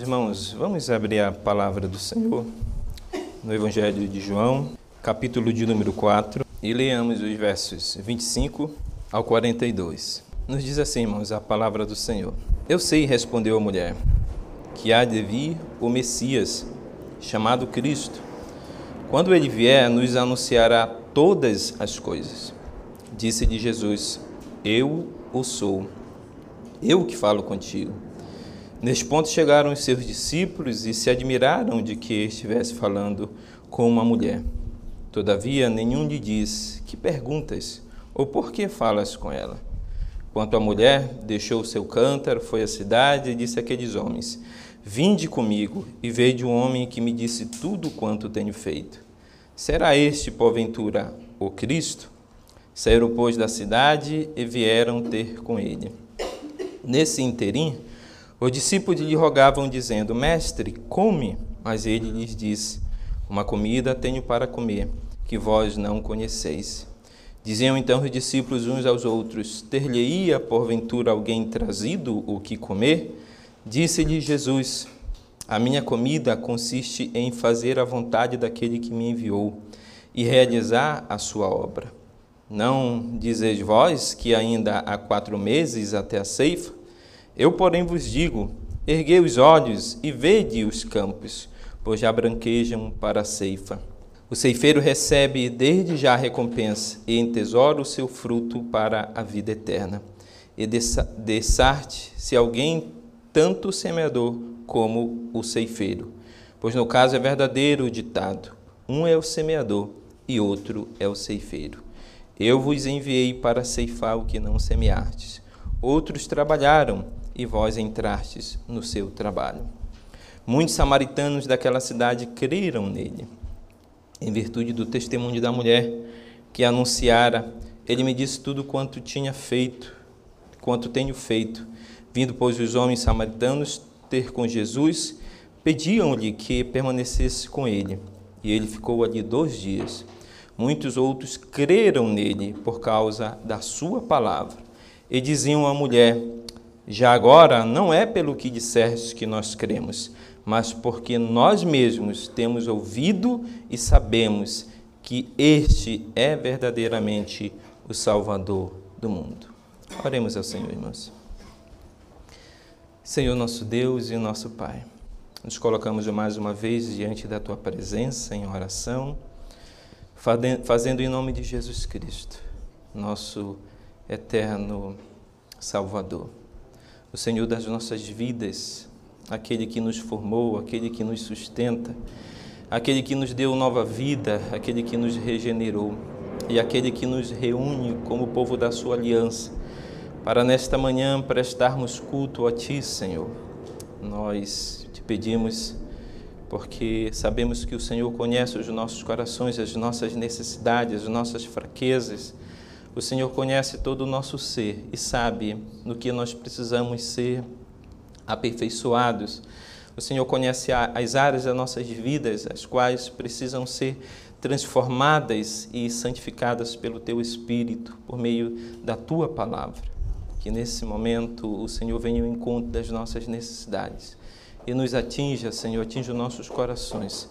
Irmãos, vamos abrir a palavra do Senhor no Evangelho de João, capítulo de número 4, e leamos os versos 25 ao 42. Nos diz assim, irmãos, a palavra do Senhor. Eu sei, respondeu a mulher, que há de vir o Messias, chamado Cristo. Quando ele vier, nos anunciará todas as coisas. Disse-lhe Jesus: Eu o sou, eu que falo contigo. Neste ponto chegaram os seus discípulos e se admiraram de que estivesse falando com uma mulher. Todavia, nenhum lhe disse: Que perguntas? Ou por que falas com ela? Quanto à mulher, deixou seu cântaro, foi à cidade e disse àqueles homens: Vinde comigo e veja um homem que me disse tudo quanto tenho feito. Será este, porventura, o Cristo? Saíram, pois, da cidade e vieram ter com ele. Nesse interim, os discípulos lhe rogavam, dizendo: Mestre, come. Mas ele lhes disse: Uma comida tenho para comer, que vós não conheceis. Diziam então os discípulos uns aos outros: Ter-lhe-ia porventura alguém trazido o que comer? Disse-lhe Jesus: A minha comida consiste em fazer a vontade daquele que me enviou e realizar a sua obra. Não dizeis vós que ainda há quatro meses até a ceifa? Eu, porém, vos digo: erguei os olhos e vede os campos, pois já branquejam para a ceifa. O ceifeiro recebe desde já a recompensa e entesoura o seu fruto para a vida eterna. E dessarte se alguém tanto o semeador como o ceifeiro. Pois no caso é verdadeiro o ditado: um é o semeador e outro é o ceifeiro. Eu vos enviei para ceifar o que não semeastes. Outros trabalharam e vós entrastes no seu trabalho. Muitos samaritanos daquela cidade creram nele, em virtude do testemunho da mulher que anunciara. Ele me disse tudo quanto tinha feito, quanto tenho feito. Vindo, pois, os homens samaritanos ter com Jesus, pediam-lhe que permanecesse com ele. E ele ficou ali dois dias. Muitos outros creram nele por causa da sua palavra. E diziam à mulher: já agora, não é pelo que disseste que nós cremos, mas porque nós mesmos temos ouvido e sabemos que este é verdadeiramente o Salvador do mundo. Oremos ao Senhor, irmãos. Senhor nosso Deus e nosso Pai, nos colocamos mais uma vez diante da Tua presença em oração, fazendo em nome de Jesus Cristo, nosso eterno Salvador o Senhor das nossas vidas, aquele que nos formou, aquele que nos sustenta, aquele que nos deu nova vida, aquele que nos regenerou e aquele que nos reúne como povo da sua aliança, para nesta manhã prestarmos culto a Ti, Senhor. Nós te pedimos porque sabemos que o Senhor conhece os nossos corações, as nossas necessidades, as nossas fraquezas o Senhor conhece todo o nosso ser e sabe no que nós precisamos ser aperfeiçoados. O Senhor conhece as áreas das nossas vidas, as quais precisam ser transformadas e santificadas pelo Teu Espírito, por meio da Tua palavra. Que nesse momento o Senhor venha ao encontro das nossas necessidades e nos atinja, Senhor, atinja os nossos corações,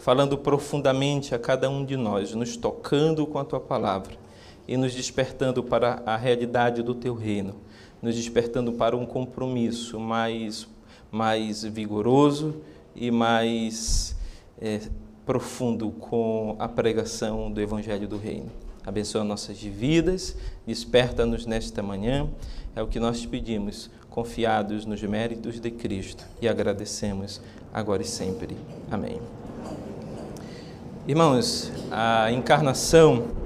falando profundamente a cada um de nós, nos tocando com a Tua palavra e nos despertando para a realidade do teu reino, nos despertando para um compromisso mais, mais vigoroso e mais é, profundo com a pregação do Evangelho do Reino. Abençoa nossas vidas, desperta-nos nesta manhã, é o que nós te pedimos, confiados nos méritos de Cristo e agradecemos agora e sempre. Amém. Irmãos, a encarnação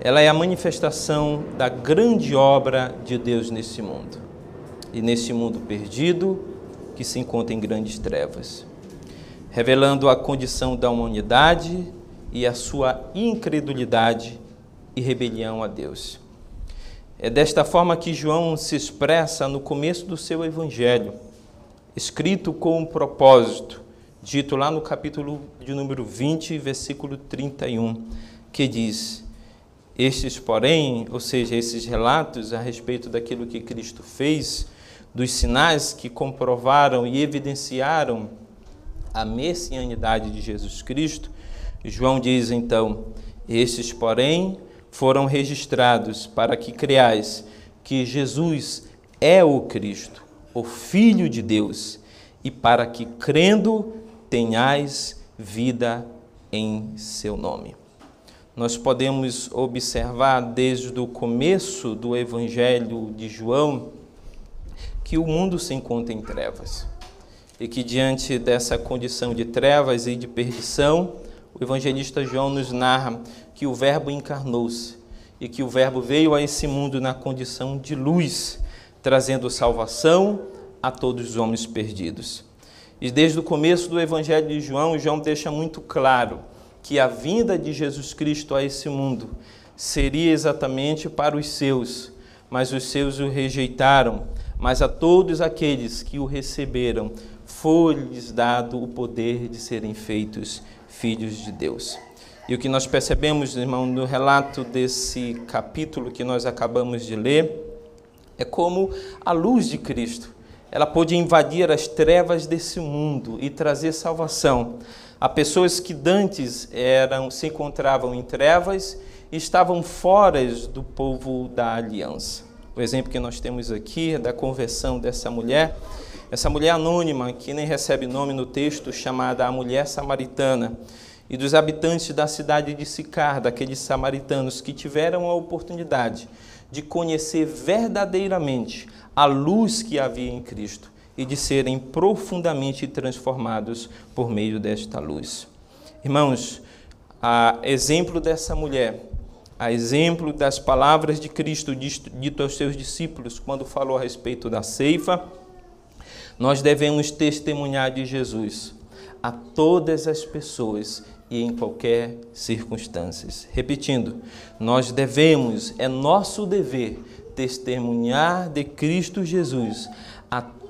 ela é a manifestação da grande obra de Deus nesse mundo. E nesse mundo perdido, que se encontra em grandes trevas, revelando a condição da humanidade e a sua incredulidade e rebelião a Deus. É desta forma que João se expressa no começo do seu evangelho, escrito com um propósito, dito lá no capítulo de número 20, versículo 31, que diz: estes, porém, ou seja, esses relatos a respeito daquilo que Cristo fez, dos sinais que comprovaram e evidenciaram a messianidade de Jesus Cristo, João diz então: Estes, porém, foram registrados para que creais que Jesus é o Cristo, o Filho de Deus, e para que, crendo, tenhais vida em seu nome. Nós podemos observar desde o começo do Evangelho de João que o mundo se encontra em trevas e que, diante dessa condição de trevas e de perdição, o evangelista João nos narra que o Verbo encarnou-se e que o Verbo veio a esse mundo na condição de luz, trazendo salvação a todos os homens perdidos. E desde o começo do Evangelho de João, João deixa muito claro que a vinda de Jesus Cristo a esse mundo seria exatamente para os seus, mas os seus o rejeitaram. Mas a todos aqueles que o receberam, foi-lhes dado o poder de serem feitos filhos de Deus. E o que nós percebemos, irmão, no relato desse capítulo que nós acabamos de ler, é como a luz de Cristo, ela pôde invadir as trevas desse mundo e trazer salvação a pessoas que dantes eram se encontravam em trevas e estavam fora do povo da aliança. O exemplo que nós temos aqui é da conversão dessa mulher. Essa mulher anônima, que nem recebe nome no texto, chamada a mulher samaritana, e dos habitantes da cidade de Sicar, daqueles samaritanos que tiveram a oportunidade de conhecer verdadeiramente a luz que havia em Cristo e de serem profundamente transformados por meio desta luz. Irmãos, a exemplo dessa mulher, a exemplo das palavras de Cristo dito aos seus discípulos quando falou a respeito da ceifa, nós devemos testemunhar de Jesus a todas as pessoas e em qualquer circunstância. Repetindo, nós devemos, é nosso dever, testemunhar de Cristo Jesus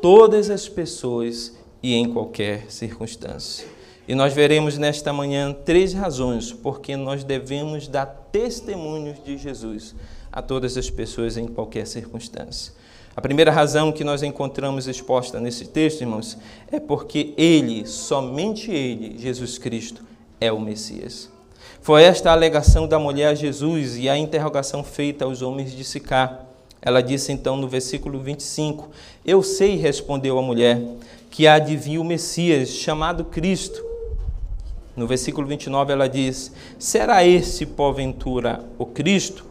todas as pessoas e em qualquer circunstância. E nós veremos nesta manhã três razões porque nós devemos dar testemunhos de Jesus a todas as pessoas em qualquer circunstância. A primeira razão que nós encontramos exposta nesse texto, irmãos, é porque ele, somente ele, Jesus Cristo, é o Messias. Foi esta a alegação da mulher a Jesus e a interrogação feita aos homens de Sicá. Ela disse então no versículo 25: Eu sei, respondeu a mulher, que há de vir o Messias, chamado Cristo. No versículo 29 ela diz: Será esse, porventura, o Cristo?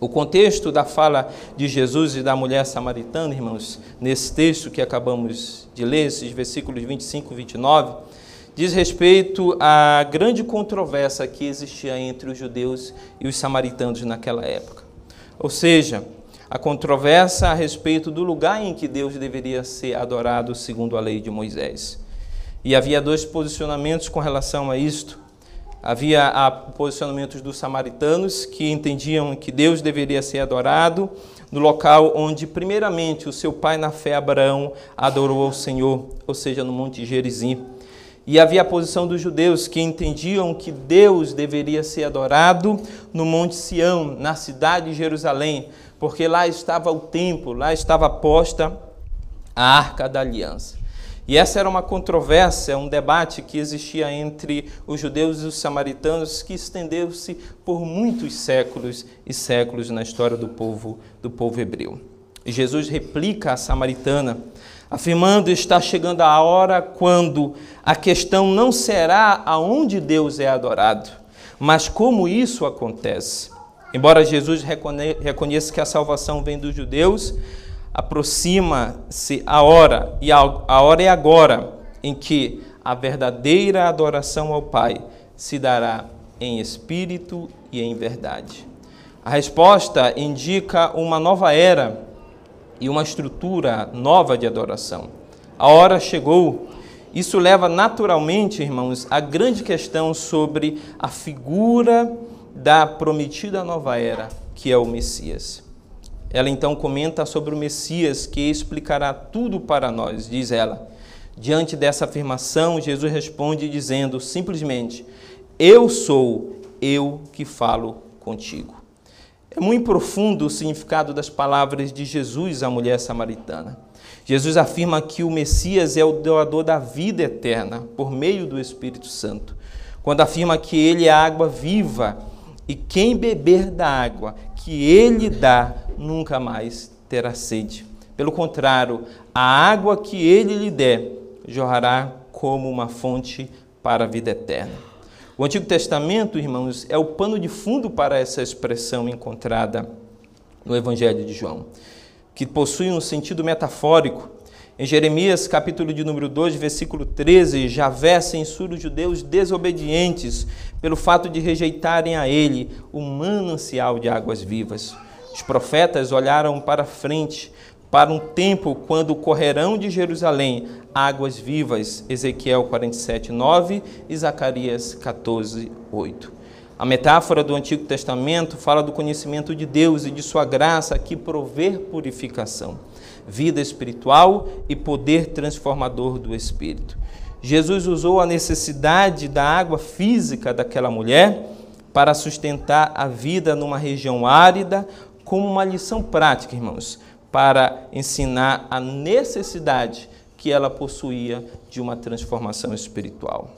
O contexto da fala de Jesus e da mulher samaritana, irmãos, nesse texto que acabamos de ler, esses versículos 25 e 29, diz respeito à grande controvérsia que existia entre os judeus e os samaritanos naquela época. Ou seja, a controvérsia a respeito do lugar em que Deus deveria ser adorado segundo a lei de Moisés. E havia dois posicionamentos com relação a isto. Havia posicionamentos dos samaritanos que entendiam que Deus deveria ser adorado no local onde, primeiramente, o seu pai na fé Abraão adorou ao Senhor, ou seja, no Monte Gerizim. E havia a posição dos judeus que entendiam que Deus deveria ser adorado no Monte Sião, na cidade de Jerusalém, porque lá estava o templo, lá estava posta a arca da aliança. E essa era uma controvérsia, um debate que existia entre os judeus e os samaritanos que estendeu-se por muitos séculos e séculos na história do povo do povo hebreu. E Jesus replica à samaritana, afirmando está chegando a hora quando a questão não será aonde Deus é adorado, mas como isso acontece. Embora Jesus reconheça que a salvação vem dos judeus, aproxima-se a hora, e a hora é agora, em que a verdadeira adoração ao Pai se dará em espírito e em verdade. A resposta indica uma nova era e uma estrutura nova de adoração. A hora chegou. Isso leva naturalmente, irmãos, à grande questão sobre a figura da prometida nova era, que é o Messias. Ela então comenta sobre o Messias que explicará tudo para nós, diz ela. Diante dessa afirmação, Jesus responde dizendo simplesmente: Eu sou eu que falo contigo. É muito profundo o significado das palavras de Jesus à mulher samaritana. Jesus afirma que o Messias é o doador da vida eterna por meio do Espírito Santo, quando afirma que ele é a água viva e quem beber da água que ele dá nunca mais terá sede. Pelo contrário, a água que ele lhe der jorrará como uma fonte para a vida eterna. O Antigo Testamento, irmãos, é o pano de fundo para essa expressão encontrada no Evangelho de João, que possui um sentido metafórico. Em Jeremias, capítulo de número 2, versículo 13, Javé censura os judeus desobedientes pelo fato de rejeitarem a ele o manancial de águas vivas. Os profetas olharam para frente para um tempo quando correrão de Jerusalém águas vivas, Ezequiel 47, 9 e Zacarias 14, 8. A metáfora do Antigo Testamento fala do conhecimento de Deus e de sua graça que prover purificação, vida espiritual e poder transformador do espírito. Jesus usou a necessidade da água física daquela mulher para sustentar a vida numa região árida como uma lição prática, irmãos para ensinar a necessidade que ela possuía de uma transformação espiritual.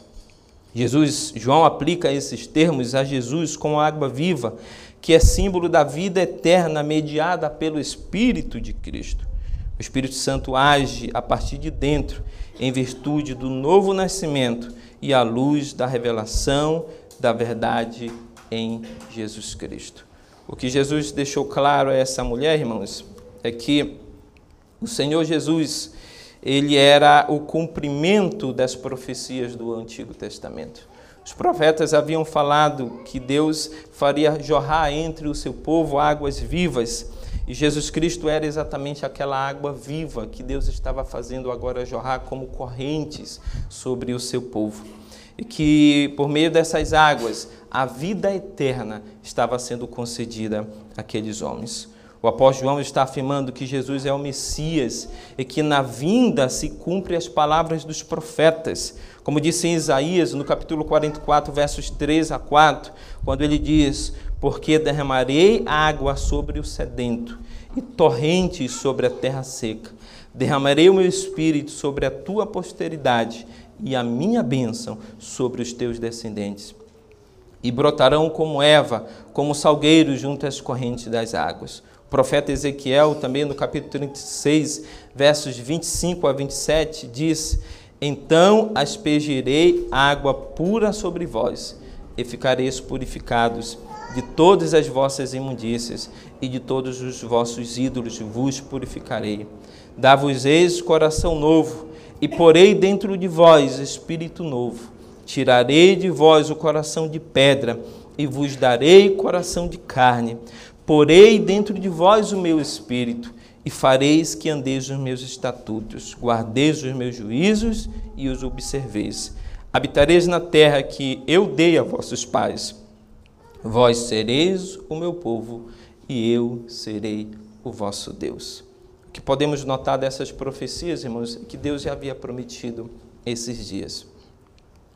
Jesus, João aplica esses termos a Jesus como água viva, que é símbolo da vida eterna mediada pelo Espírito de Cristo. O Espírito Santo age a partir de dentro, em virtude do novo nascimento e à luz da revelação da verdade em Jesus Cristo. O que Jesus deixou claro a essa mulher, irmãos, é que o Senhor Jesus, ele era o cumprimento das profecias do Antigo Testamento. Os profetas haviam falado que Deus faria jorrar entre o seu povo águas vivas, e Jesus Cristo era exatamente aquela água viva que Deus estava fazendo agora jorrar como correntes sobre o seu povo. E que por meio dessas águas a vida eterna estava sendo concedida àqueles homens. O apóstolo João está afirmando que Jesus é o Messias e que na vinda se cumpre as palavras dos profetas. Como disse em Isaías, no capítulo 44, versos 3 a 4, quando ele diz: Porque derramarei água sobre o sedento e torrentes sobre a terra seca. Derramarei o meu espírito sobre a tua posteridade e a minha bênção sobre os teus descendentes. E brotarão como Eva, como salgueiros junto às correntes das águas profeta Ezequiel, também no capítulo 36, versos 25 a 27, diz: Então aspergirei água pura sobre vós, e ficareis purificados de todas as vossas imundícias, e de todos os vossos ídolos vos purificarei. Dá-vos-eis coração novo, e porei dentro de vós espírito novo. Tirarei de vós o coração de pedra, e vos darei coração de carne Porei dentro de vós o meu espírito, e fareis que andeis os meus estatutos, guardeis os meus juízos e os observeis. Habitareis na terra que eu dei a vossos pais. Vós sereis o meu povo, e eu serei o vosso Deus. O que podemos notar dessas profecias, irmãos, é que Deus já havia prometido esses dias.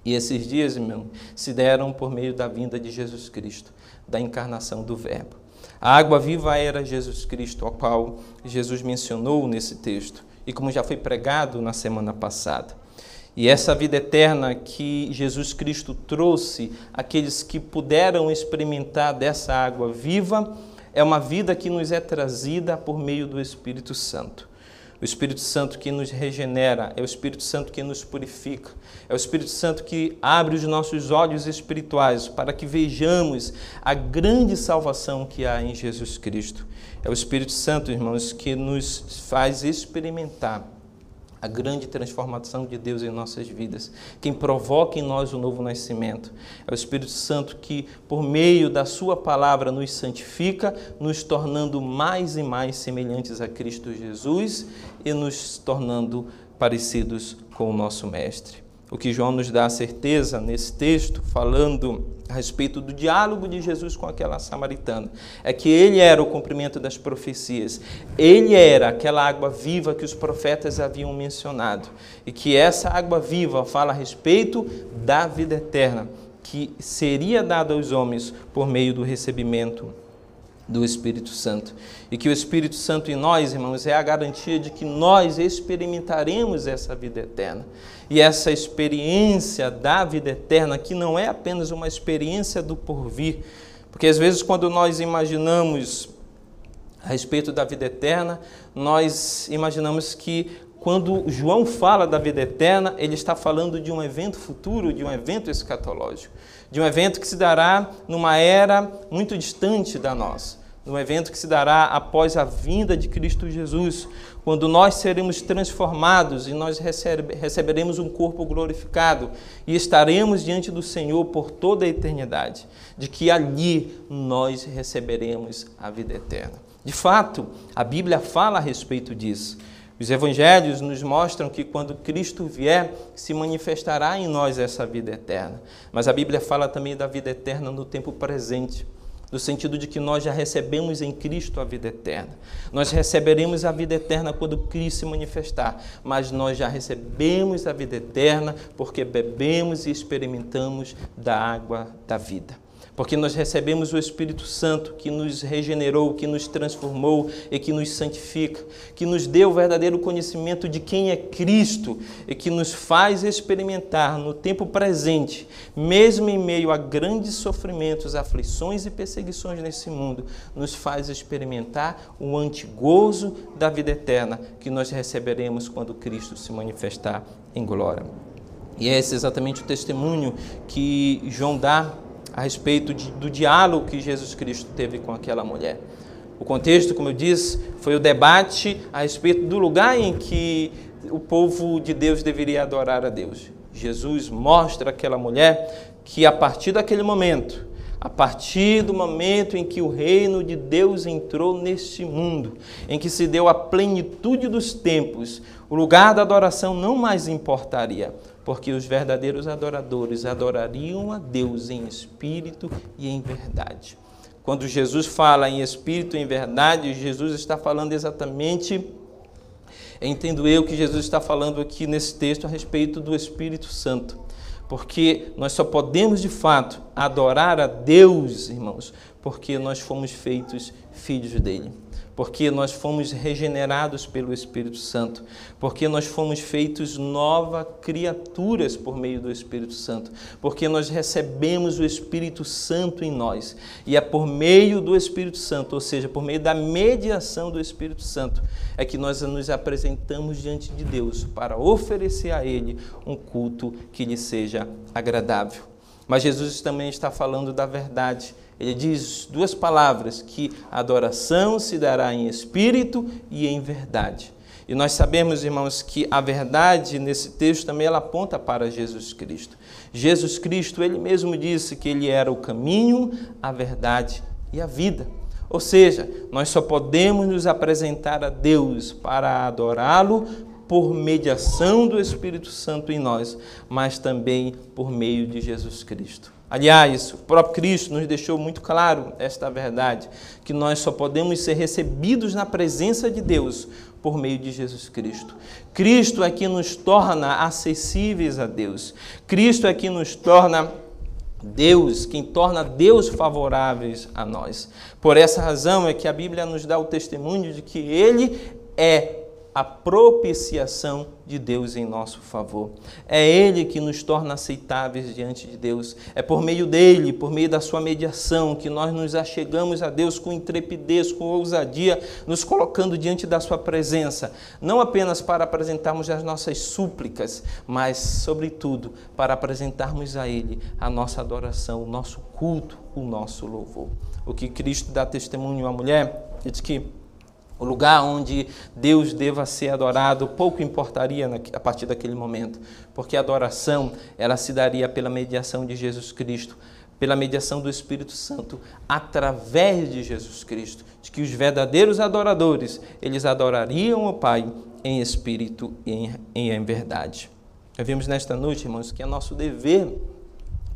E esses dias, irmão, se deram por meio da vinda de Jesus Cristo, da encarnação do Verbo. A água viva era Jesus Cristo, ao qual Jesus mencionou nesse texto, e como já foi pregado na semana passada. E essa vida eterna que Jesus Cristo trouxe àqueles que puderam experimentar dessa água viva, é uma vida que nos é trazida por meio do Espírito Santo o Espírito Santo que nos regenera, é o Espírito Santo que nos purifica, é o Espírito Santo que abre os nossos olhos espirituais para que vejamos a grande salvação que há em Jesus Cristo. É o Espírito Santo, irmãos, que nos faz experimentar a grande transformação de Deus em nossas vidas, quem provoca em nós o novo nascimento. É o Espírito Santo que, por meio da Sua palavra, nos santifica, nos tornando mais e mais semelhantes a Cristo Jesus e nos tornando parecidos com o nosso Mestre. O que João nos dá a certeza nesse texto, falando a respeito do diálogo de Jesus com aquela samaritana, é que ele era o cumprimento das profecias, ele era aquela água viva que os profetas haviam mencionado, e que essa água viva fala a respeito da vida eterna, que seria dada aos homens por meio do recebimento do Espírito Santo. E que o Espírito Santo em nós, irmãos, é a garantia de que nós experimentaremos essa vida eterna. E essa experiência da vida eterna, que não é apenas uma experiência do porvir, porque às vezes quando nós imaginamos a respeito da vida eterna, nós imaginamos que quando João fala da vida eterna, ele está falando de um evento futuro, de um evento escatológico, de um evento que se dará numa era muito distante da nossa, num evento que se dará após a vinda de Cristo Jesus, quando nós seremos transformados e nós receberemos um corpo glorificado e estaremos diante do Senhor por toda a eternidade, de que ali nós receberemos a vida eterna. De fato, a Bíblia fala a respeito disso. Os evangelhos nos mostram que quando Cristo vier, se manifestará em nós essa vida eterna. Mas a Bíblia fala também da vida eterna no tempo presente, no sentido de que nós já recebemos em Cristo a vida eterna. Nós receberemos a vida eterna quando Cristo se manifestar, mas nós já recebemos a vida eterna porque bebemos e experimentamos da água da vida porque nós recebemos o Espírito Santo que nos regenerou, que nos transformou e que nos santifica, que nos deu o verdadeiro conhecimento de quem é Cristo e que nos faz experimentar no tempo presente, mesmo em meio a grandes sofrimentos, aflições e perseguições nesse mundo, nos faz experimentar o antigozo da vida eterna que nós receberemos quando Cristo se manifestar em glória. E esse é exatamente o testemunho que João dá a respeito de, do diálogo que Jesus Cristo teve com aquela mulher. O contexto, como eu disse, foi o debate a respeito do lugar em que o povo de Deus deveria adorar a Deus. Jesus mostra àquela mulher que a partir daquele momento, a partir do momento em que o reino de Deus entrou neste mundo, em que se deu a plenitude dos tempos, o lugar da adoração não mais importaria porque os verdadeiros adoradores adorariam a Deus em espírito e em verdade. Quando Jesus fala em espírito e em verdade, Jesus está falando exatamente, entendo eu que Jesus está falando aqui nesse texto a respeito do Espírito Santo. Porque nós só podemos de fato adorar a Deus, irmãos, porque nós fomos feitos filhos dele porque nós fomos regenerados pelo Espírito Santo, porque nós fomos feitos novas criaturas por meio do Espírito Santo, porque nós recebemos o Espírito Santo em nós. E é por meio do Espírito Santo, ou seja, por meio da mediação do Espírito Santo, é que nós nos apresentamos diante de Deus para oferecer a Ele um culto que lhe seja agradável. Mas Jesus também está falando da verdade ele diz duas palavras: que a adoração se dará em espírito e em verdade. E nós sabemos, irmãos, que a verdade nesse texto também ela aponta para Jesus Cristo. Jesus Cristo, ele mesmo disse que ele era o caminho, a verdade e a vida. Ou seja, nós só podemos nos apresentar a Deus para adorá-lo por mediação do Espírito Santo em nós, mas também por meio de Jesus Cristo. Aliás, o próprio Cristo nos deixou muito claro esta verdade, que nós só podemos ser recebidos na presença de Deus por meio de Jesus Cristo. Cristo é que nos torna acessíveis a Deus. Cristo é que nos torna Deus, quem torna Deus favoráveis a nós. Por essa razão é que a Bíblia nos dá o testemunho de que Ele é a propiciação de Deus em nosso favor. É Ele que nos torna aceitáveis diante de Deus. É por meio dele, por meio da sua mediação, que nós nos achegamos a Deus com intrepidez, com ousadia, nos colocando diante da sua presença, não apenas para apresentarmos as nossas súplicas, mas, sobretudo, para apresentarmos a Ele a nossa adoração, o nosso culto, o nosso louvor. O que Cristo dá testemunho à mulher, diz que o lugar onde Deus deva ser adorado pouco importaria a partir daquele momento, porque a adoração ela se daria pela mediação de Jesus Cristo, pela mediação do Espírito Santo, através de Jesus Cristo, de que os verdadeiros adoradores, eles adorariam o Pai em espírito e em, em verdade. Nós vimos nesta noite, irmãos, que é nosso dever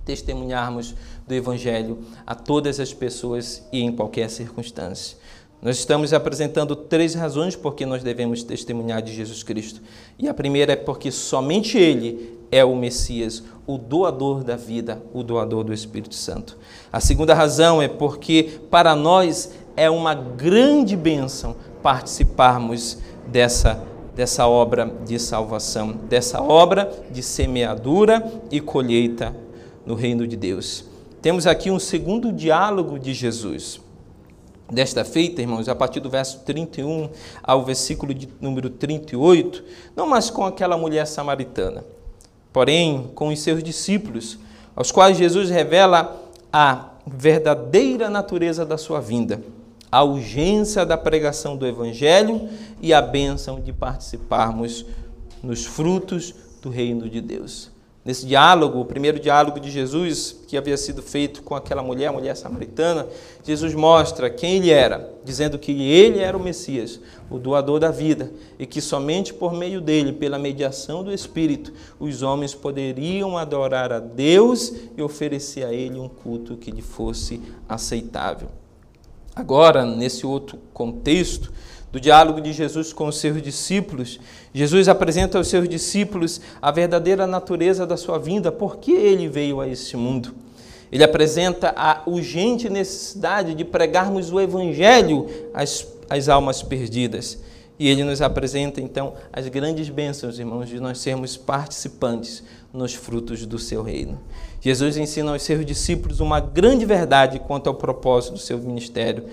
testemunharmos do Evangelho a todas as pessoas e em qualquer circunstância. Nós estamos apresentando três razões por que nós devemos testemunhar de Jesus Cristo. E a primeira é porque somente Ele é o Messias, o doador da vida, o doador do Espírito Santo. A segunda razão é porque para nós é uma grande bênção participarmos dessa dessa obra de salvação, dessa obra de semeadura e colheita no reino de Deus. Temos aqui um segundo diálogo de Jesus. Desta feita, irmãos, a partir do verso 31 ao versículo de número 38, não mais com aquela mulher samaritana, porém com os seus discípulos, aos quais Jesus revela a verdadeira natureza da sua vinda a urgência da pregação do Evangelho e a bênção de participarmos nos frutos do reino de Deus. Nesse diálogo, o primeiro diálogo de Jesus, que havia sido feito com aquela mulher, a mulher samaritana, Jesus mostra quem ele era, dizendo que ele era o Messias, o doador da vida, e que somente por meio dele, pela mediação do Espírito, os homens poderiam adorar a Deus e oferecer a ele um culto que lhe fosse aceitável. Agora, nesse outro contexto, do diálogo de Jesus com os seus discípulos, Jesus apresenta aos seus discípulos a verdadeira natureza da sua vinda, por que ele veio a este mundo. Ele apresenta a urgente necessidade de pregarmos o Evangelho às, às almas perdidas. E ele nos apresenta então as grandes bênçãos, irmãos, de nós sermos participantes nos frutos do seu reino. Jesus ensina aos seus discípulos uma grande verdade quanto ao propósito do seu ministério,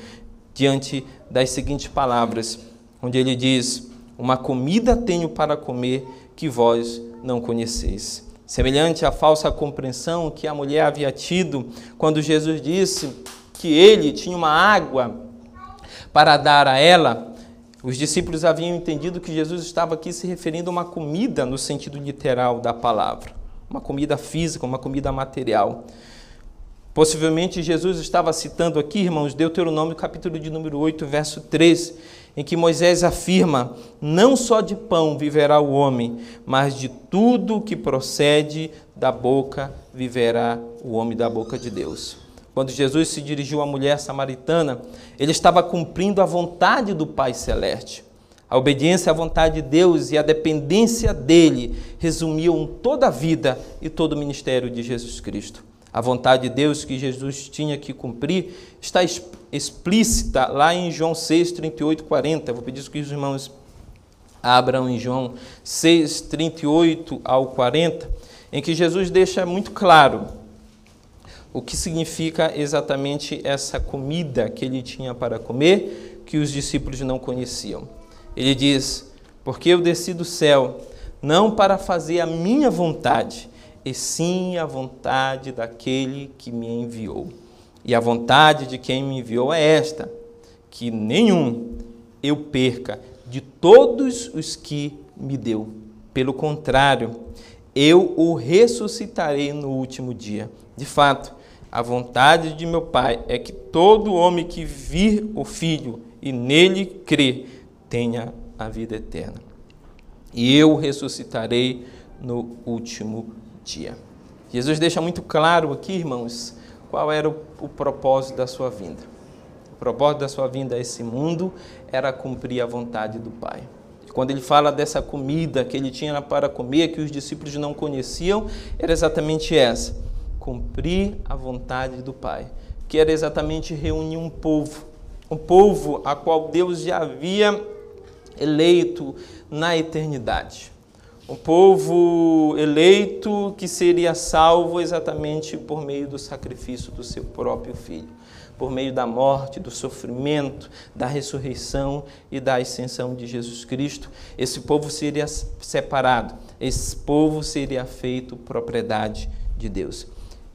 diante das seguintes palavras, onde ele diz: Uma comida tenho para comer que vós não conheceis. Semelhante à falsa compreensão que a mulher havia tido quando Jesus disse que ele tinha uma água para dar a ela, os discípulos haviam entendido que Jesus estava aqui se referindo a uma comida no sentido literal da palavra uma comida física, uma comida material. Possivelmente Jesus estava citando aqui, irmãos, Deuteronômio capítulo de número 8, verso 3, em que Moisés afirma: Não só de pão viverá o homem, mas de tudo que procede da boca viverá o homem da boca de Deus. Quando Jesus se dirigiu à mulher samaritana, ele estava cumprindo a vontade do Pai Celeste. A obediência à vontade de Deus e a dependência dele resumiam toda a vida e todo o ministério de Jesus Cristo. A vontade de Deus que Jesus tinha que cumprir está explícita lá em João 6, 38, 40. vou pedir que os irmãos abram em João 6, 38 ao 40, em que Jesus deixa muito claro o que significa exatamente essa comida que ele tinha para comer, que os discípulos não conheciam. Ele diz: Porque eu desci do céu, não para fazer a minha vontade, e sim a vontade daquele que me enviou. E a vontade de quem me enviou é esta: que nenhum eu perca de todos os que me deu. Pelo contrário, eu o ressuscitarei no último dia. De fato, a vontade de meu Pai é que todo homem que vir o Filho e nele crer tenha a vida eterna. E eu ressuscitarei no último dia. Jesus deixa muito claro aqui, irmãos, qual era o, o propósito da sua vinda. O propósito da sua vinda a esse mundo era cumprir a vontade do Pai. Quando ele fala dessa comida que ele tinha para comer, que os discípulos não conheciam, era exatamente essa: cumprir a vontade do Pai, que era exatamente reunir um povo, um povo a qual Deus já havia eleito na eternidade. Um povo eleito que seria salvo exatamente por meio do sacrifício do seu próprio filho, por meio da morte, do sofrimento, da ressurreição e da ascensão de Jesus Cristo. Esse povo seria separado, esse povo seria feito propriedade de Deus.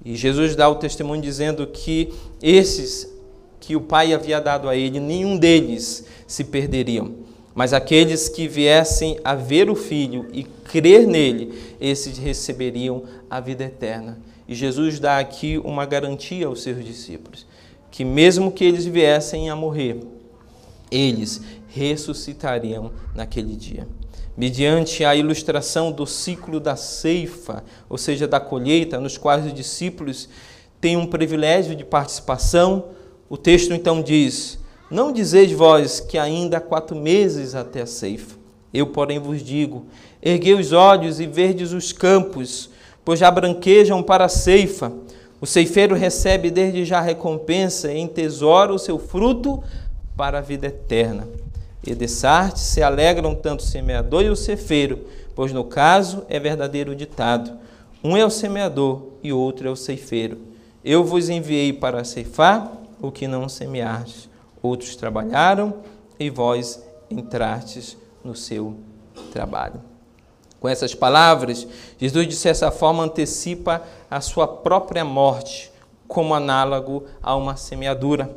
E Jesus dá o testemunho dizendo que esses que o Pai havia dado a ele, nenhum deles se perderiam mas aqueles que viessem a ver o Filho e crer nele, esses receberiam a vida eterna. E Jesus dá aqui uma garantia aos seus discípulos: que mesmo que eles viessem a morrer, eles ressuscitariam naquele dia. Mediante a ilustração do ciclo da ceifa, ou seja, da colheita, nos quais os discípulos têm um privilégio de participação, o texto então diz: não dizeis vós que ainda há quatro meses até a ceifa. Eu, porém, vos digo: erguei os olhos e verdes os campos, pois já branquejam para a ceifa. O ceifeiro recebe desde já recompensa e entesoura o seu fruto para a vida eterna. E de Sarte se alegram tanto o semeador e o ceifeiro, pois no caso é verdadeiro ditado: um é o semeador e outro é o ceifeiro. Eu vos enviei para ceifar o que não semeastes. Outros trabalharam e vós entrastes no seu trabalho. Com essas palavras, Jesus, de certa forma, antecipa a sua própria morte, como análogo a uma semeadura.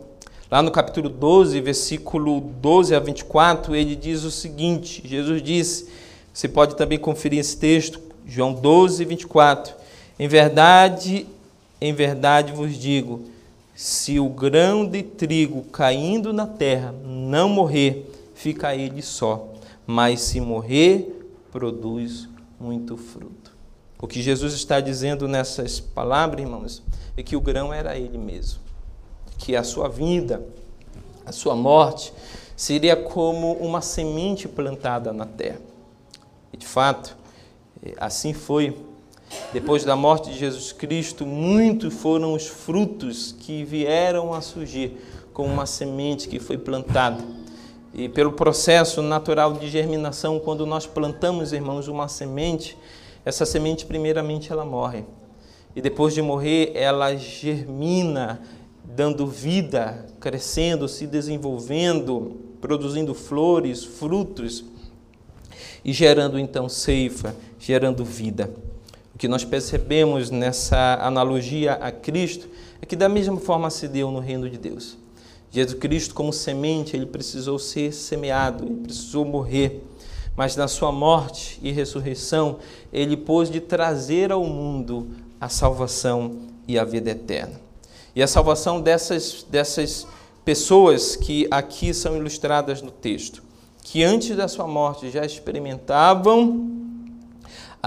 Lá no capítulo 12, versículo 12 a 24, ele diz o seguinte: Jesus disse, você pode também conferir esse texto, João 12, 24. Em verdade, em verdade vos digo, se o grão de trigo caindo na terra não morrer, fica ele só, mas se morrer, produz muito fruto. O que Jesus está dizendo nessas palavras, irmãos, é que o grão era ele mesmo que a sua vida, a sua morte, seria como uma semente plantada na terra. E de fato, assim foi. Depois da morte de Jesus Cristo, muitos foram os frutos que vieram a surgir como uma semente que foi plantada. E pelo processo natural de germinação, quando nós plantamos, irmãos, uma semente, essa semente primeiramente ela morre. E depois de morrer, ela germina, dando vida, crescendo, se desenvolvendo, produzindo flores, frutos e gerando então ceifa, gerando vida. O que nós percebemos nessa analogia a Cristo é que da mesma forma se deu no reino de Deus. Jesus Cristo, como semente, ele precisou ser semeado, ele precisou morrer, mas na sua morte e ressurreição, ele pôs de trazer ao mundo a salvação e a vida eterna. E a salvação dessas, dessas pessoas que aqui são ilustradas no texto, que antes da sua morte já experimentavam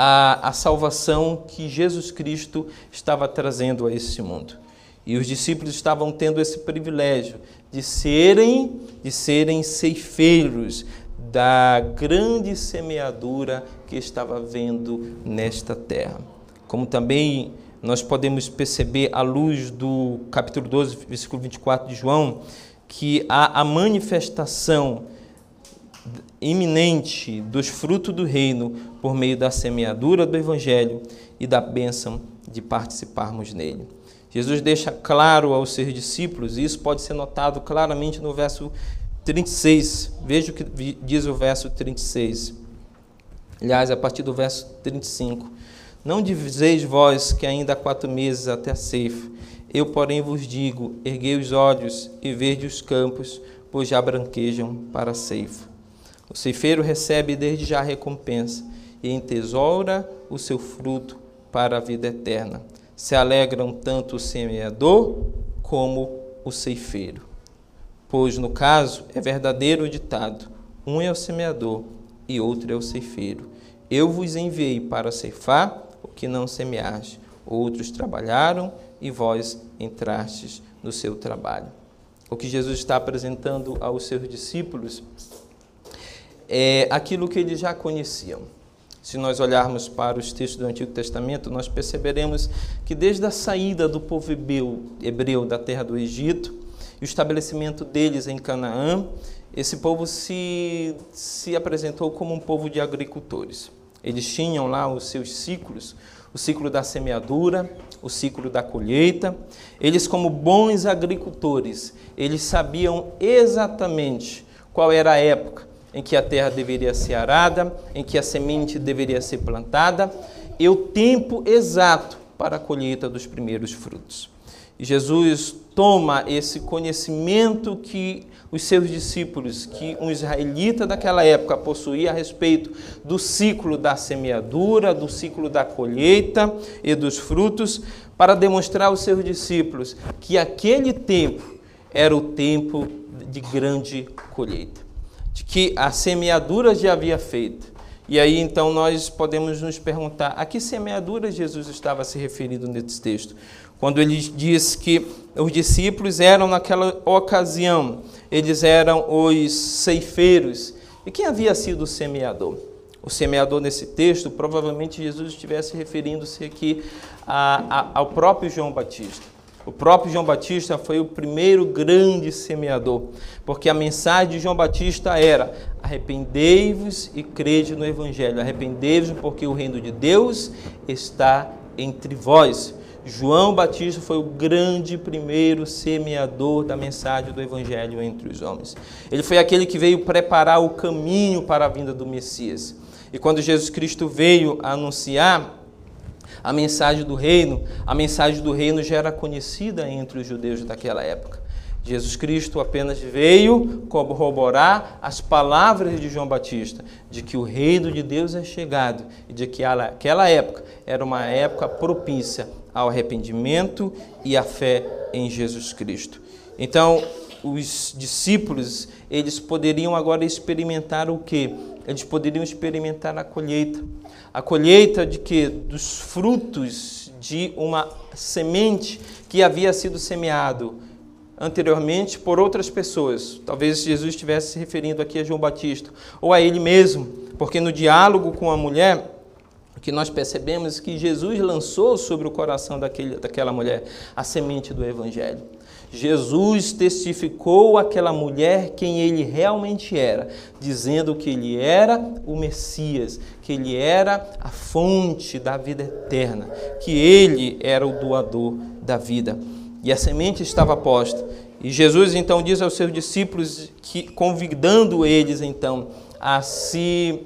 a, a salvação que Jesus Cristo estava trazendo a esse mundo. E os discípulos estavam tendo esse privilégio de serem, de serem ceifeiros da grande semeadura que estava vendo nesta terra. Como também nós podemos perceber, à luz do capítulo 12, versículo 24 de João, que há a manifestação iminente dos frutos do reino por meio da semeadura do Evangelho e da bênção de participarmos nele. Jesus deixa claro aos seus discípulos, e isso pode ser notado claramente no verso 36. Veja o que diz o verso 36. Aliás, a partir do verso 35. Não dizeis vós que ainda há quatro meses até a ceifa. Eu, porém, vos digo: erguei os olhos e vede os campos, pois já branquejam para a ceifa. O ceifeiro recebe desde já recompensa e entesoura o seu fruto para a vida eterna. Se alegram tanto o semeador como o ceifeiro. Pois, no caso, é verdadeiro o ditado: um é o semeador e outro é o ceifeiro. Eu vos enviei para ceifar o que não semeaste. Outros trabalharam e vós entrastes no seu trabalho. O que Jesus está apresentando aos seus discípulos é aquilo que eles já conheciam. Se nós olharmos para os textos do Antigo Testamento, nós perceberemos que desde a saída do povo hebreu, da terra do Egito e o estabelecimento deles em Canaã, esse povo se, se apresentou como um povo de agricultores. Eles tinham lá os seus ciclos, o ciclo da semeadura, o ciclo da colheita. Eles, como bons agricultores, eles sabiam exatamente qual era a época em que a terra deveria ser arada, em que a semente deveria ser plantada e o tempo exato para a colheita dos primeiros frutos. E Jesus toma esse conhecimento que os seus discípulos, que um israelita daquela época possuía a respeito do ciclo da semeadura, do ciclo da colheita e dos frutos, para demonstrar aos seus discípulos que aquele tempo era o tempo de grande colheita, que a semeadura já havia feito. E aí então nós podemos nos perguntar a que semeadura Jesus estava se referindo nesse texto? Quando ele diz que os discípulos eram naquela ocasião eles eram os ceifeiros. E quem havia sido o semeador? o semeador nesse texto, provavelmente Jesus estivesse referindo-se aqui a, a, ao próprio João Batista. O próprio João Batista foi o primeiro grande semeador, porque a mensagem de João Batista era: arrependei-vos e crede no Evangelho. Arrependei-vos, porque o reino de Deus está entre vós. João Batista foi o grande primeiro semeador da mensagem do Evangelho entre os homens. Ele foi aquele que veio preparar o caminho para a vinda do Messias. E quando Jesus Cristo veio anunciar a mensagem do reino, a mensagem do reino já era conhecida entre os judeus daquela época. Jesus Cristo apenas veio corroborar as palavras de João Batista, de que o reino de Deus é chegado e de que aquela época era uma época propícia ao arrependimento e à fé em Jesus Cristo. Então, os discípulos, eles poderiam agora experimentar o que? Eles poderiam experimentar a colheita. A colheita de que? Dos frutos de uma semente que havia sido semeado anteriormente por outras pessoas. Talvez Jesus estivesse se referindo aqui a João Batista, ou a ele mesmo, porque no diálogo com a mulher, o que nós percebemos é que Jesus lançou sobre o coração daquele, daquela mulher a semente do Evangelho. Jesus testificou àquela mulher quem ele realmente era, dizendo que ele era o Messias, que ele era a fonte da vida eterna, que ele era o doador da vida. E a semente estava posta. E Jesus então diz aos seus discípulos que convidando eles então a se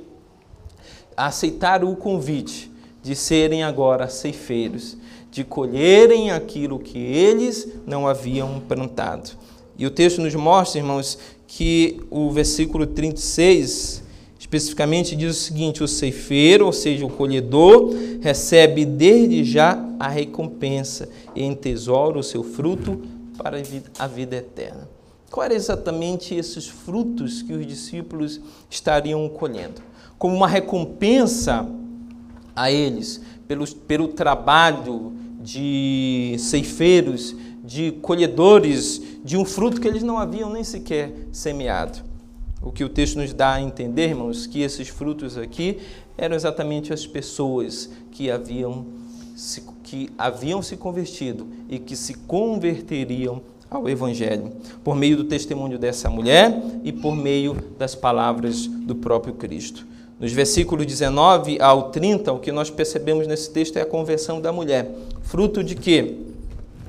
aceitar o convite de serem agora ceifeiros, de colherem aquilo que eles não haviam plantado. E o texto nos mostra, irmãos, que o versículo 36 especificamente diz o seguinte: o ceifeiro, ou seja, o colhedor, recebe desde já a recompensa e entesoura o seu fruto para a vida eterna. Quais eram exatamente esses frutos que os discípulos estariam colhendo? como uma recompensa a eles pelo, pelo trabalho de ceifeiros, de colhedores de um fruto que eles não haviam nem sequer semeado. O que o texto nos dá a entender, irmãos, que esses frutos aqui eram exatamente as pessoas que haviam se, que haviam se convertido e que se converteriam ao Evangelho, por meio do testemunho dessa mulher e por meio das palavras do próprio Cristo. Nos versículos 19 ao 30, o que nós percebemos nesse texto é a conversão da mulher. Fruto de quê?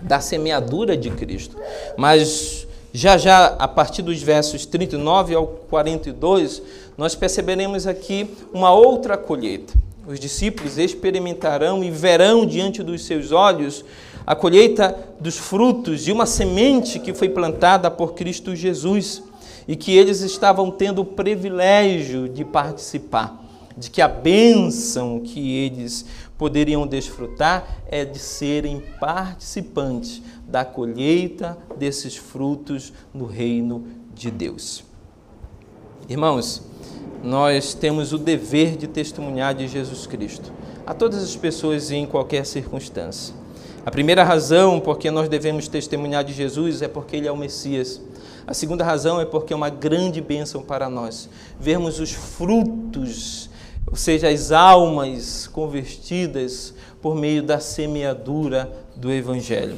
Da semeadura de Cristo. Mas já já, a partir dos versos 39 ao 42, nós perceberemos aqui uma outra colheita. Os discípulos experimentarão e verão diante dos seus olhos a colheita dos frutos de uma semente que foi plantada por Cristo Jesus e que eles estavam tendo o privilégio de participar, de que a bênção que eles poderiam desfrutar é de serem participantes da colheita desses frutos no reino de Deus. Irmãos, nós temos o dever de testemunhar de Jesus Cristo a todas as pessoas em qualquer circunstância. A primeira razão por que nós devemos testemunhar de Jesus é porque ele é o Messias. A segunda razão é porque é uma grande bênção para nós vermos os frutos, ou seja, as almas convertidas por meio da semeadura do Evangelho.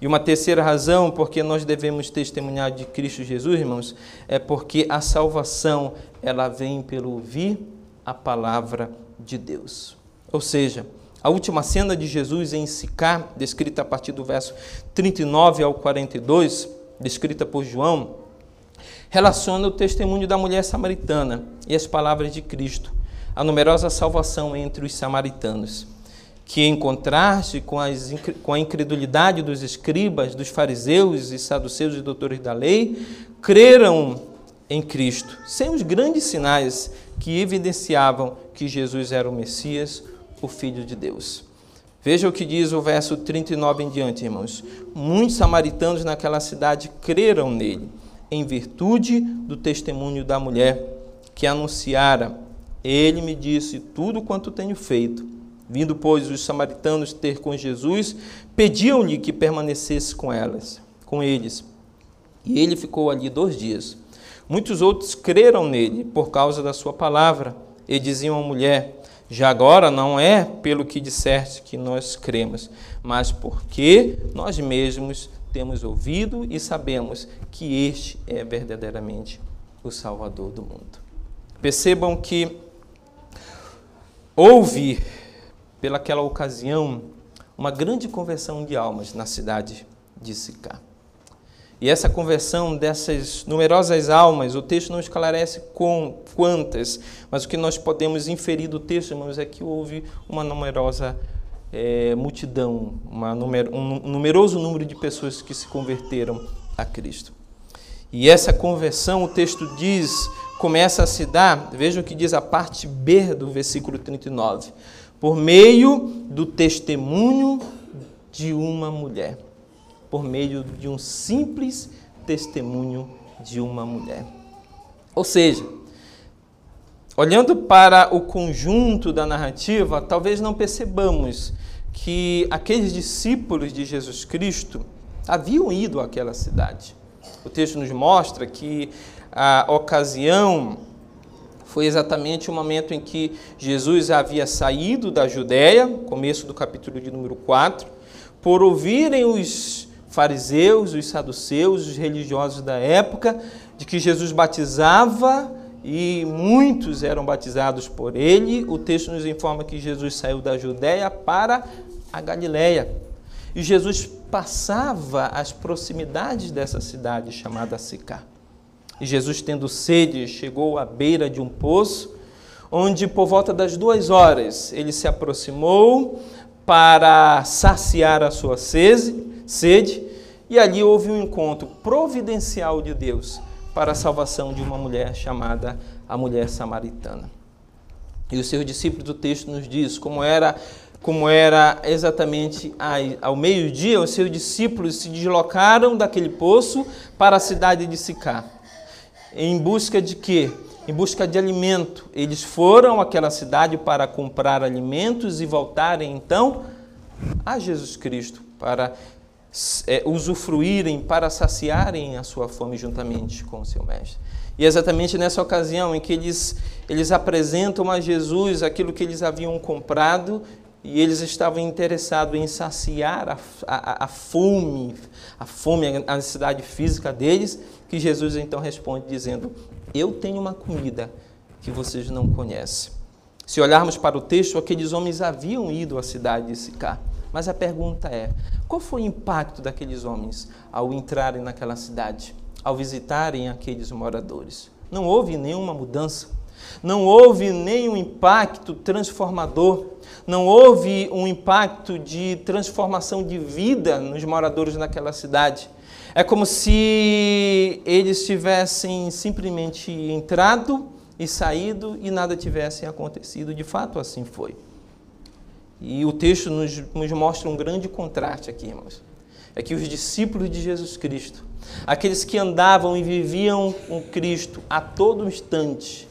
E uma terceira razão porque nós devemos testemunhar de Cristo Jesus, irmãos, é porque a salvação ela vem pelo ouvir a palavra de Deus. Ou seja, a última cena de Jesus em Sicá, descrita a partir do verso 39 ao 42, descrita por João, relaciona o testemunho da mulher samaritana e as palavras de Cristo, a numerosa salvação entre os samaritanos, que em contraste com, com a incredulidade dos escribas, dos fariseus e saduceus e doutores da lei, creram em Cristo, sem os grandes sinais que evidenciavam que Jesus era o Messias, o Filho de Deus. Veja o que diz o verso 39 em diante, irmãos. Muitos samaritanos naquela cidade creram nele, em virtude do testemunho da mulher que anunciara. Ele me disse tudo quanto tenho feito. Vindo, pois, os samaritanos ter com Jesus, pediam-lhe que permanecesse com elas, com eles. E ele ficou ali dois dias. Muitos outros creram nele por causa da sua palavra e diziam à mulher: Já agora não é pelo que disseste que nós cremos, mas porque nós mesmos temos ouvido e sabemos que este é verdadeiramente o Salvador do mundo. Percebam que houve, pelaquela ocasião, uma grande conversão de almas na cidade de Sicá. E essa conversão dessas numerosas almas, o texto não esclarece com quantas, mas o que nós podemos inferir do texto, irmãos, é que houve uma numerosa é, multidão, uma numer, um numeroso número de pessoas que se converteram a Cristo. E essa conversão, o texto diz, começa a se dar, veja o que diz a parte B do versículo 39, por meio do testemunho de uma mulher, por meio de um simples testemunho de uma mulher. Ou seja, olhando para o conjunto da narrativa, talvez não percebamos que aqueles discípulos de Jesus Cristo haviam ido àquela cidade. O texto nos mostra que a ocasião foi exatamente o momento em que Jesus havia saído da Judéia, começo do capítulo de número 4, por ouvirem os fariseus, os saduceus, os religiosos da época, de que Jesus batizava e muitos eram batizados por ele. O texto nos informa que Jesus saiu da Judéia para a Galiléia. E Jesus passava as proximidades dessa cidade chamada Sicá. E Jesus, tendo sede, chegou à beira de um poço, onde por volta das duas horas ele se aproximou para saciar a sua sede, e ali houve um encontro providencial de Deus para a salvação de uma mulher chamada a mulher samaritana. E os seus discípulos do texto nos diz como era como era exatamente ao meio-dia, os seus discípulos se deslocaram daquele poço para a cidade de Sicá. Em busca de quê? Em busca de alimento. Eles foram àquela cidade para comprar alimentos e voltarem então a Jesus Cristo para é, usufruírem, para saciarem a sua fome juntamente com o seu mestre. E é exatamente nessa ocasião em que eles, eles apresentam a Jesus aquilo que eles haviam comprado e eles estavam interessados em saciar a, a, a fome, a fome, a necessidade física deles, que Jesus então responde dizendo: Eu tenho uma comida que vocês não conhecem. Se olharmos para o texto, aqueles homens haviam ido à cidade de Sicá. Mas a pergunta é: qual foi o impacto daqueles homens ao entrarem naquela cidade, ao visitarem aqueles moradores? Não houve nenhuma mudança. Não houve nenhum impacto transformador, não houve um impacto de transformação de vida nos moradores naquela cidade. É como se eles tivessem simplesmente entrado e saído e nada tivesse acontecido. De fato, assim foi. E o texto nos, nos mostra um grande contraste aqui, irmãos. É que os discípulos de Jesus Cristo, aqueles que andavam e viviam com Cristo a todo instante,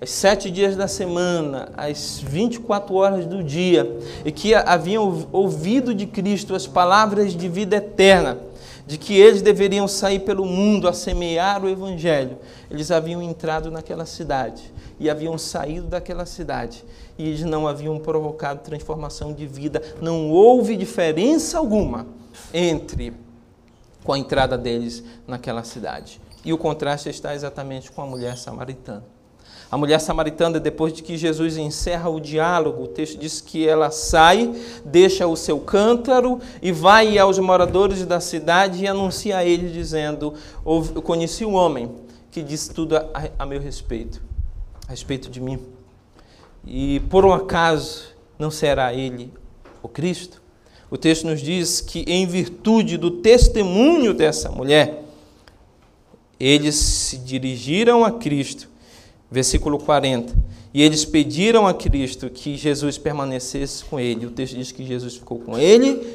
os sete dias da semana, as 24 horas do dia, e que haviam ouvido de Cristo as palavras de vida eterna, de que eles deveriam sair pelo mundo a semear o Evangelho, eles haviam entrado naquela cidade e haviam saído daquela cidade e eles não haviam provocado transformação de vida, não houve diferença alguma entre com a entrada deles naquela cidade. E o contraste está exatamente com a mulher samaritana. A mulher samaritana, depois de que Jesus encerra o diálogo, o texto diz que ela sai, deixa o seu cântaro e vai aos moradores da cidade e anuncia a eles, dizendo: Eu conheci um homem que disse tudo a, a meu respeito, a respeito de mim. E por um acaso não será ele o Cristo? O texto nos diz que, em virtude do testemunho dessa mulher, eles se dirigiram a Cristo versículo 40. E eles pediram a Cristo que Jesus permanecesse com ele. O texto diz que Jesus ficou com ele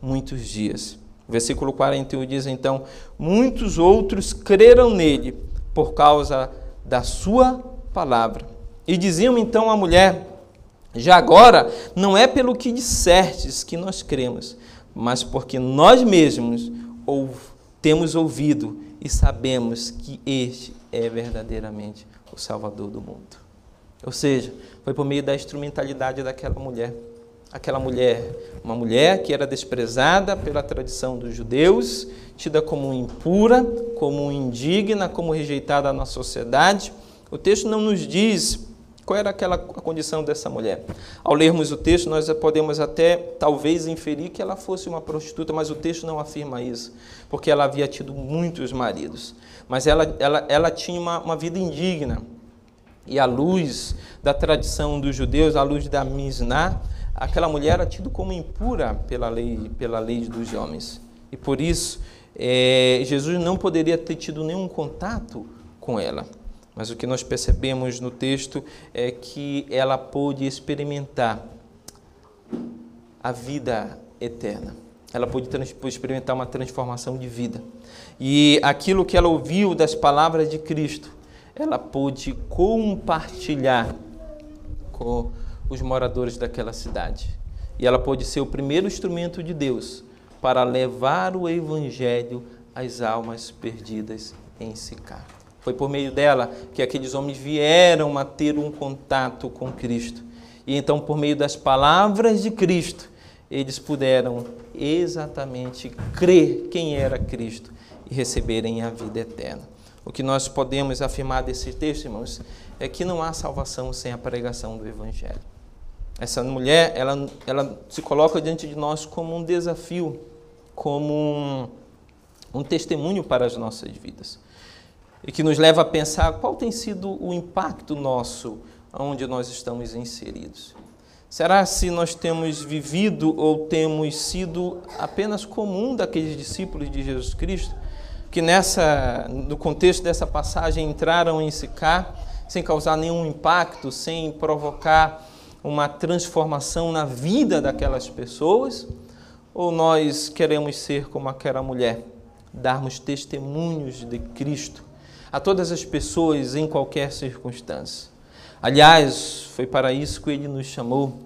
muitos dias. Versículo 41 diz então: Muitos outros creram nele por causa da sua palavra. E diziam então à mulher: Já agora, não é pelo que dissertes que nós cremos, mas porque nós mesmos temos ouvido e sabemos que este é verdadeiramente o Salvador do mundo. Ou seja, foi por meio da instrumentalidade daquela mulher. Aquela mulher, uma mulher que era desprezada pela tradição dos judeus, tida como impura, como indigna, como rejeitada na sociedade. O texto não nos diz qual era aquela a condição dessa mulher. Ao lermos o texto, nós podemos até talvez inferir que ela fosse uma prostituta, mas o texto não afirma isso, porque ela havia tido muitos maridos. Mas ela, ela, ela tinha uma, uma vida indigna. E à luz da tradição dos judeus, à luz da Misná, aquela mulher era tida como impura pela lei, pela lei dos homens. E por isso, é, Jesus não poderia ter tido nenhum contato com ela. Mas o que nós percebemos no texto é que ela pôde experimentar a vida eterna. Ela pôde experimentar uma transformação de vida. E aquilo que ela ouviu das palavras de Cristo, ela pôde compartilhar com os moradores daquela cidade. E ela pôde ser o primeiro instrumento de Deus para levar o evangelho às almas perdidas em Sicar. Foi por meio dela que aqueles homens vieram a ter um contato com Cristo. E então, por meio das palavras de Cristo, eles puderam exatamente crer quem era Cristo e receberem a vida eterna. O que nós podemos afirmar desse texto, irmãos, é que não há salvação sem a pregação do Evangelho. Essa mulher, ela, ela se coloca diante de nós como um desafio, como um, um testemunho para as nossas vidas e que nos leva a pensar qual tem sido o impacto nosso onde nós estamos inseridos. Será se nós temos vivido ou temos sido apenas comum daqueles discípulos de Jesus Cristo que nessa no contexto dessa passagem entraram em Sicar sem causar nenhum impacto, sem provocar uma transformação na vida daquelas pessoas? Ou nós queremos ser como aquela mulher, darmos testemunhos de Cristo a todas as pessoas em qualquer circunstância. Aliás, foi para isso que ele nos chamou.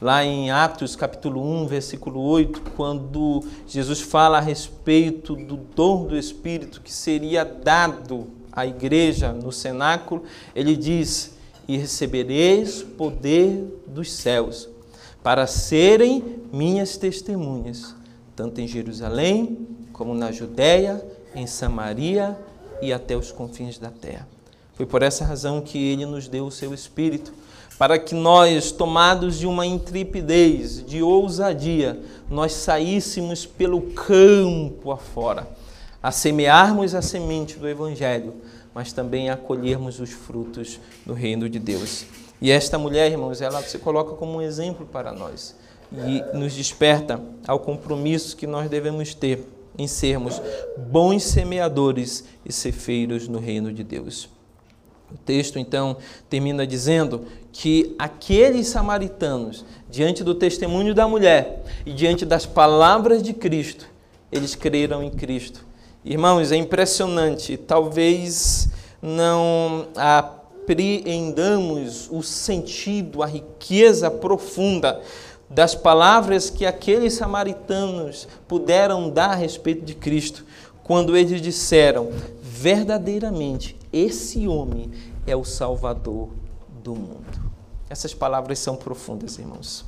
Lá em Atos capítulo 1, versículo 8, quando Jesus fala a respeito do dom do Espírito que seria dado à igreja no cenáculo, ele diz: E recebereis poder dos céus, para serem minhas testemunhas, tanto em Jerusalém, como na Judéia, em Samaria e até os confins da terra. Foi por essa razão que ele nos deu o seu Espírito, para que nós, tomados de uma intrepidez, de ousadia, nós saíssemos pelo campo afora, a semearmos a semente do Evangelho, mas também a colhermos os frutos do reino de Deus. E esta mulher, irmãos, ela se coloca como um exemplo para nós e nos desperta ao compromisso que nós devemos ter em sermos bons semeadores e cefeiros no reino de Deus. O texto então termina dizendo que aqueles samaritanos, diante do testemunho da mulher e diante das palavras de Cristo, eles creram em Cristo. Irmãos, é impressionante, talvez não apreendamos o sentido, a riqueza profunda das palavras que aqueles samaritanos puderam dar a respeito de Cristo, quando eles disseram: verdadeiramente, esse homem é o Salvador do mundo. Essas palavras são profundas, irmãos.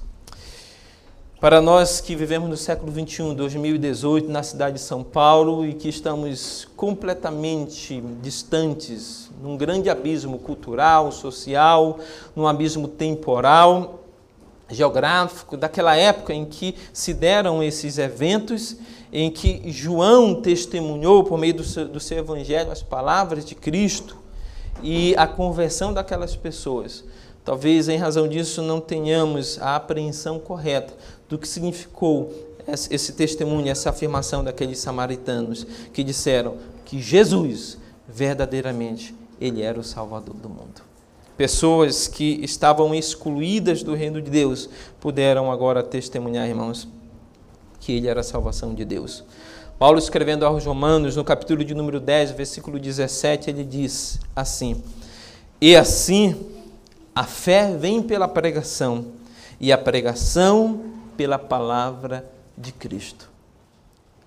Para nós que vivemos no século 21, 2018, na cidade de São Paulo e que estamos completamente distantes, num grande abismo cultural, social, num abismo temporal, geográfico daquela época em que se deram esses eventos, em que João testemunhou por meio do seu, do seu evangelho as palavras de Cristo e a conversão daquelas pessoas. Talvez em razão disso não tenhamos a apreensão correta do que significou esse testemunho, essa afirmação daqueles samaritanos que disseram que Jesus verdadeiramente ele era o Salvador do mundo. Pessoas que estavam excluídas do reino de Deus puderam agora testemunhar, irmãos, que ele era a salvação de Deus. Paulo, escrevendo aos Romanos, no capítulo de número 10, versículo 17, ele diz assim: E assim a fé vem pela pregação, e a pregação pela palavra de Cristo.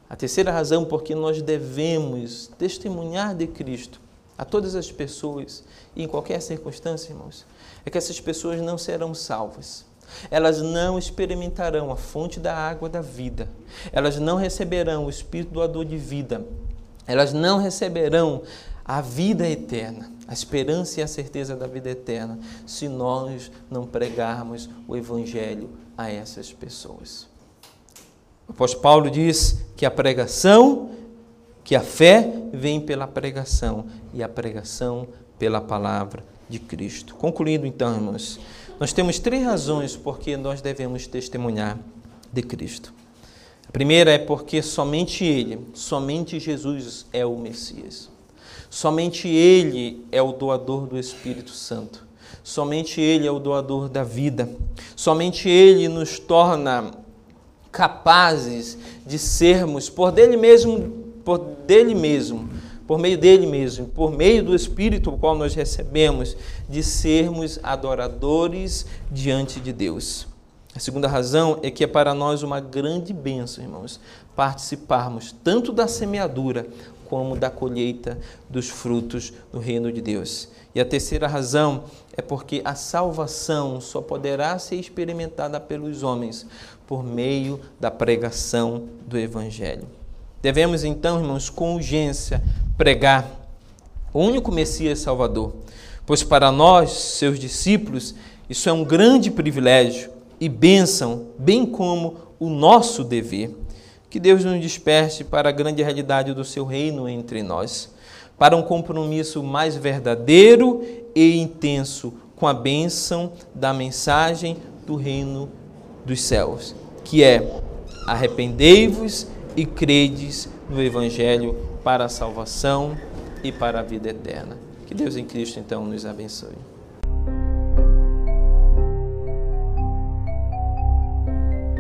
A terceira razão por que nós devemos testemunhar de Cristo a todas as pessoas, e em qualquer circunstância, irmãos, é que essas pessoas não serão salvas. Elas não experimentarão a fonte da água da vida. Elas não receberão o Espírito doador de vida. Elas não receberão a vida eterna, a esperança e a certeza da vida eterna, se nós não pregarmos o Evangelho a essas pessoas. O apóstolo Paulo diz que a pregação, que a fé vem pela pregação e a pregação pela palavra de Cristo. Concluindo então, irmãos, nós temos três razões por que nós devemos testemunhar de Cristo. A primeira é porque somente Ele, somente Jesus é o Messias. Somente Ele é o doador do Espírito Santo. Somente Ele é o doador da vida. Somente Ele nos torna capazes de sermos, por dele mesmo, por dele mesmo, por meio dele mesmo, por meio do Espírito o qual nós recebemos, de sermos adoradores diante de Deus. A segunda razão é que é para nós uma grande bênção, irmãos, participarmos tanto da semeadura como da colheita dos frutos do reino de Deus. E a terceira razão é porque a salvação só poderá ser experimentada pelos homens por meio da pregação do Evangelho. Devemos então, irmãos, com urgência pregar o único Messias Salvador, pois para nós, seus discípulos, isso é um grande privilégio e bênção, bem como o nosso dever. Que Deus nos desperte para a grande realidade do seu reino entre nós, para um compromisso mais verdadeiro e intenso com a bênção da mensagem do reino dos céus, que é arrependei-vos e credes no Evangelho para a salvação e para a vida eterna. Que Deus em Cristo então nos abençoe.